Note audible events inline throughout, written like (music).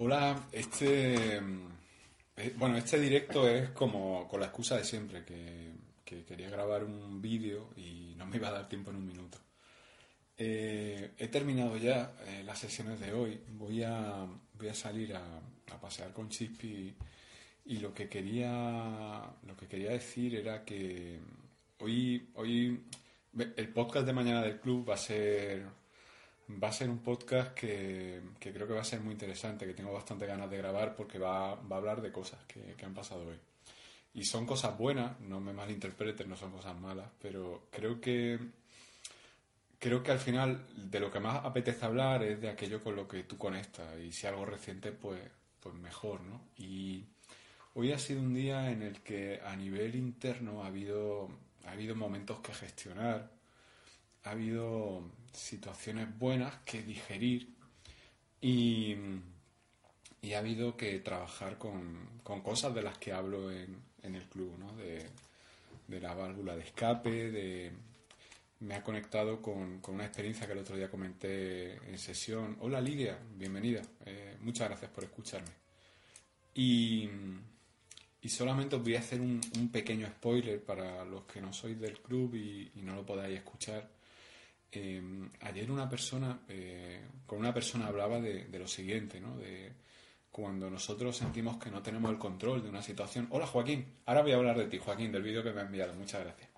Hola, este eh, bueno, este directo es como con la excusa de siempre, que, que quería grabar un vídeo y no me iba a dar tiempo en un minuto. Eh, he terminado ya eh, las sesiones de hoy. Voy a, voy a salir a, a pasear con Chispi y, y lo que quería lo que quería decir era que hoy hoy el podcast de mañana del club va a ser va a ser un podcast que, que creo que va a ser muy interesante, que tengo bastante ganas de grabar porque va, va a hablar de cosas que, que han pasado hoy. Y son cosas buenas, no me malinterpreten, no son cosas malas, pero creo que creo que al final de lo que más apetece hablar es de aquello con lo que tú conectas y si algo reciente pues pues mejor, ¿no? Y hoy ha sido un día en el que a nivel interno ha habido ha habido momentos que gestionar, ha habido situaciones buenas que digerir y, y ha habido que trabajar con, con, cosas de las que hablo en, en el club, ¿no? De, de, la válvula de escape, de... Me ha conectado con, con, una experiencia que el otro día comenté en sesión. Hola Lidia, bienvenida. Eh, muchas gracias por escucharme. Y, y solamente os voy a hacer un, pequeño spoiler para los que no sois del club y no lo podáis escuchar. Eh, ayer una persona, eh, con una persona hablaba de, lo siguiente. De cuando nosotros sentimos que no tenemos el control de una situación. Hola Joaquín, ahora voy a hablar de ti, Joaquín, del vídeo que me ha enviado, muchas gracias.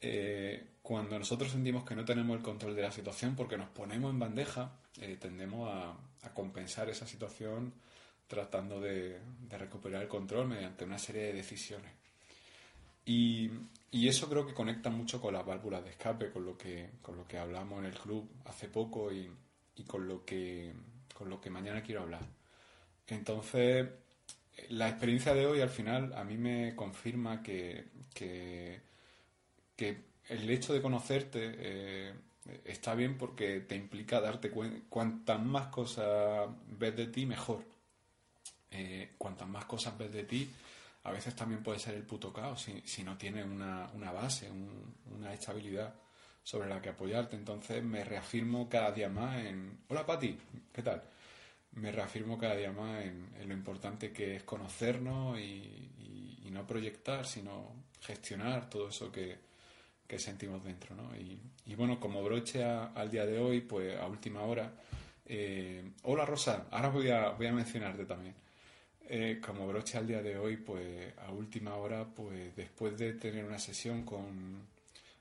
Eh, cuando nosotros sentimos que no tenemos el control de la situación porque nos ponemos en bandeja, eh, tendemos a, a, compensar esa situación tratando de, de recuperar el control mediante una serie de decisiones. Y, eso creo que conecta mucho con las válvulas de escape, con lo que, con lo que hablamos en el club hace poco y, con, lo que, con lo que mañana quiero hablar. Entonces, la experiencia de hoy al final a mí me confirma que, que, que el hecho de conocerte eh, está bien porque te implica darte cuenta, cuantas más cosas ves de ti, mejor. Eh, cuantas más cosas ves de ti, a veces también puede ser el puto caos si, no tienes una, una base, un, una estabilidad sobre la que apoyarte. Entonces me reafirmo cada día más en... Hola Pati, ¿qué tal? Me reafirmo cada día más en, lo importante que es conocernos y, no proyectar, sino gestionar todo eso que, sentimos dentro. ¿no? Y, bueno, como broche al día de hoy, pues a última hora... Eh, hola Rosa, ahora voy a, voy a mencionarte también. Eh, como broche al día de hoy, pues a última hora, pues después de tener una sesión con,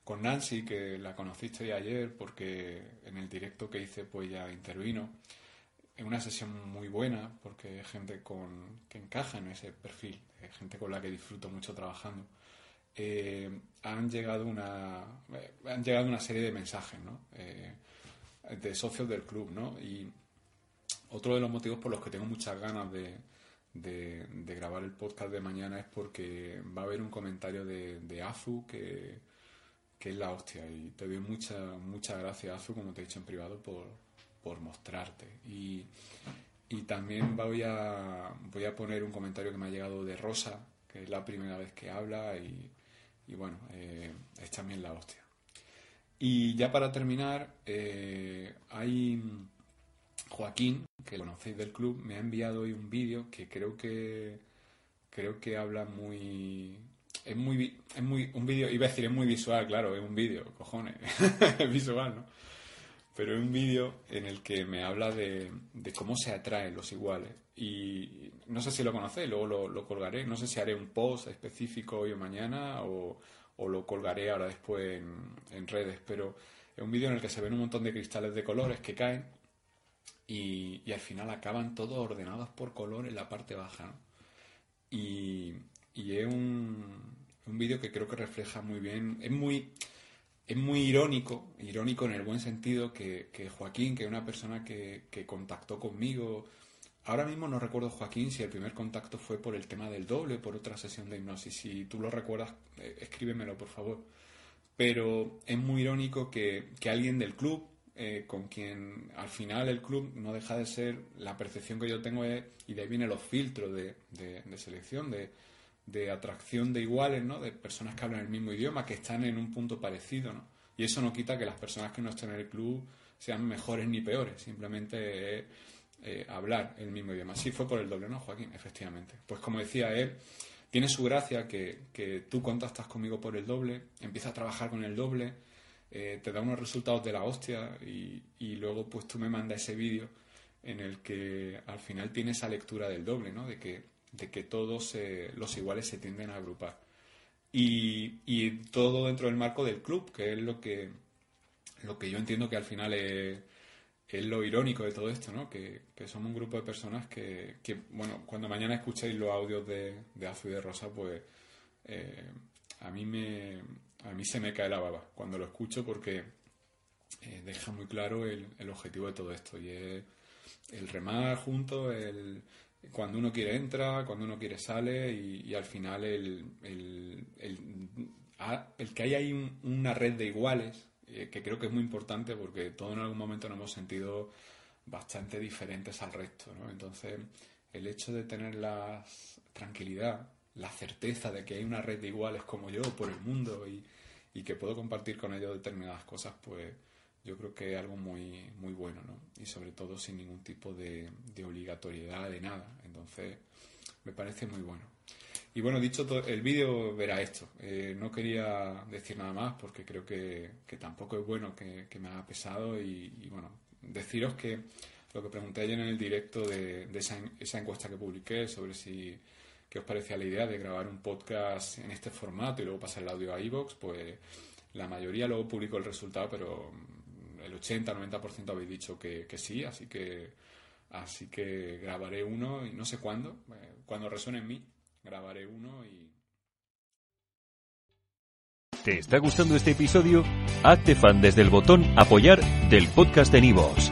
con Nancy, que la conociste ayer porque en el directo que hice pues ya intervino, en una sesión muy buena porque es gente con, que encaja en ese perfil, es gente con la que disfruto mucho trabajando. Eh, han llegado una eh, han llegado una serie de mensajes ¿no? eh, de socios del club ¿no? y otro de los motivos por los que tengo muchas ganas de, de, grabar el podcast de mañana es porque va a haber un comentario de, de Azu que, que, es la hostia y te doy muchas mucha gracias Azu como te he dicho en privado por, por mostrarte y, y también voy a, voy a poner un comentario que me ha llegado de Rosa que es la primera vez que habla y, y bueno, eh, es también la hostia. Y ya para terminar, eh, hay Joaquín, que conocéis del club, me ha enviado hoy un vídeo que creo que creo que habla muy es muy es muy un vídeo iba a decir es muy visual, claro, es un vídeo, cojones, (laughs) es visual, ¿no? Pero es un vídeo en el que me habla de, de, cómo se atraen los iguales. Y no sé si lo conocéis, luego lo, lo, colgaré. No sé si haré un post específico hoy o mañana o, o lo colgaré ahora después en, en, redes. Pero es un vídeo en el que se ven un montón de cristales de colores que caen y, al final acaban todos ordenados por color en la parte baja. Y, es un, un vídeo que creo que refleja muy bien. Es muy es muy irónico, irónico en el buen sentido, que, Joaquín, que es una persona que, contactó conmigo, ahora mismo no recuerdo Joaquín si el primer contacto fue por el tema del doble, por otra sesión de hipnosis, si tú lo recuerdas, eh, escríbemelo por favor. Pero es muy irónico que, alguien del club, eh, con quien al final el club no deja de ser, la percepción que yo tengo es, y de ahí vienen los filtros de, selección, de, atracción de iguales, ¿no? De personas que hablan el mismo idioma, que están en un punto parecido, ¿no? Y eso no quita que las personas que no estén en el club sean mejores ni peores, simplemente eh, hablar el mismo idioma. Sí fue por el doble, ¿no, Joaquín? Efectivamente. Pues como decía él, tiene su gracia que, que tú contactas conmigo por el doble, empiezas a trabajar con el doble, eh, te da unos resultados de la hostia y, luego pues tú me mandas ese vídeo en el que al final tiene esa lectura del doble, ¿no? De que todos los iguales se tienden a agrupar. Y, todo dentro del marco del club, que es lo que, lo que yo entiendo que al final es, lo irónico de todo esto. Que, somos un grupo de personas que, bueno, cuando mañana escuchéis los audios de, de y de Rosa, pues eh, a, mí me, a mí se me cae la baba cuando lo escucho porque eh, deja muy claro el, objetivo de todo esto y es el remar juntos, el cuando uno quiere entra, cuando uno quiere sale y, al final el, el, el, que haya ahí una red de iguales, eh, que creo que es muy importante porque todos en algún momento nos hemos sentido bastante diferentes al resto. ¿no? Entonces, el hecho de tener la tranquilidad, la certeza de que hay una red de iguales como yo por el mundo y, y que puedo compartir con ellos determinadas cosas, pues yo creo que es algo muy, muy bueno, ¿no? Y sobre todo sin ningún tipo de, obligatoriedad de nada. Entonces, me parece muy bueno. Y bueno, dicho todo, el vídeo verá esto. Eh, no quería decir nada más porque creo que, tampoco es bueno que, me haga pesado y, bueno, deciros que lo que pregunté ayer en el directo de, esa, esa, encuesta que publiqué sobre si qué os parecía la idea de grabar un podcast en este formato y luego pasar el audio a iVoox, pues la mayoría luego publicó el resultado, pero el 80-90% habéis dicho que, sí, así que, así que grabaré uno y no sé cuándo, eh, cuando resuene en mí, grabaré uno y... ¿Te está gustando este episodio? Hazte fan desde el botón apoyar del podcast de Nivos.